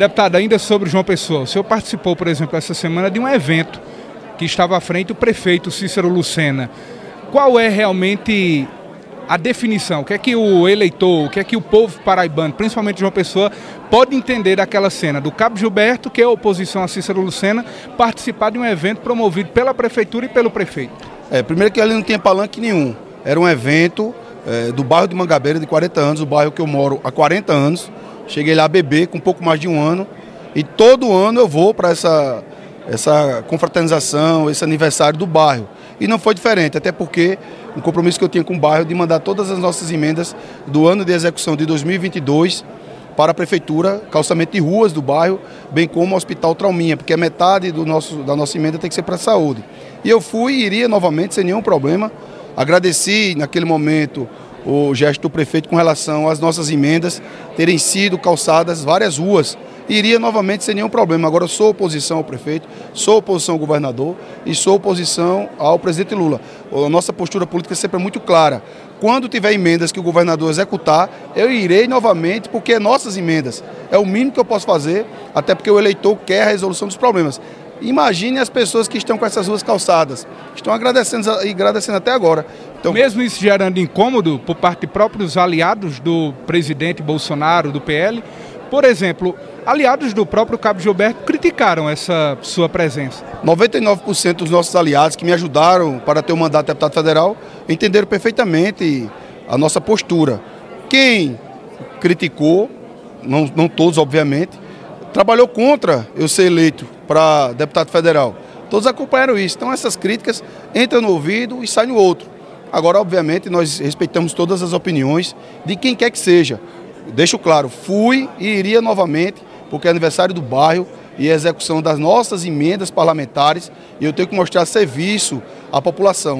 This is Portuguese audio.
Deputado, ainda sobre João Pessoa, o senhor participou, por exemplo, essa semana de um evento que estava à frente o prefeito Cícero Lucena. Qual é realmente a definição? O que é que o eleitor, o que é que o povo paraibano, principalmente João Pessoa, pode entender daquela cena do Cabo Gilberto, que é a oposição a Cícero Lucena, participar de um evento promovido pela prefeitura e pelo prefeito? É, primeiro que ali não tinha palanque nenhum. Era um evento é, do bairro de Mangabeira, de 40 anos, o bairro que eu moro há 40 anos. Cheguei lá a beber com um pouco mais de um ano. E todo ano eu vou para essa, essa confraternização, esse aniversário do bairro. E não foi diferente, até porque um compromisso que eu tinha com o bairro de mandar todas as nossas emendas do ano de execução de 2022 para a prefeitura, calçamento de ruas do bairro, bem como o Hospital Trauminha, porque metade do nosso, da nossa emenda tem que ser para a saúde. E eu fui e iria novamente sem nenhum problema. Agradeci naquele momento o gesto do prefeito com relação às nossas emendas terem sido calçadas várias ruas. Iria novamente sem nenhum problema. Agora eu sou oposição ao prefeito, sou oposição ao governador e sou oposição ao presidente Lula. A nossa postura política sempre é muito clara. Quando tiver emendas que o governador executar, eu irei novamente, porque é nossas emendas. É o mínimo que eu posso fazer, até porque o eleitor quer a resolução dos problemas. Imagine as pessoas que estão com essas ruas calçadas. Estão agradecendo e agradecendo até agora. Então, Mesmo isso gerando incômodo por parte de próprios aliados do presidente Bolsonaro, do PL, por exemplo, aliados do próprio Cabo Gilberto criticaram essa sua presença. 99% dos nossos aliados que me ajudaram para ter o mandato de deputado federal entenderam perfeitamente a nossa postura. Quem criticou, não, não todos obviamente, trabalhou contra eu ser eleito para deputado federal. Todos acompanharam isso. Então essas críticas entram no ouvido e saem no outro. Agora, obviamente, nós respeitamos todas as opiniões de quem quer que seja. Deixo claro, fui e iria novamente, porque é aniversário do bairro e a execução das nossas emendas parlamentares e eu tenho que mostrar serviço à população.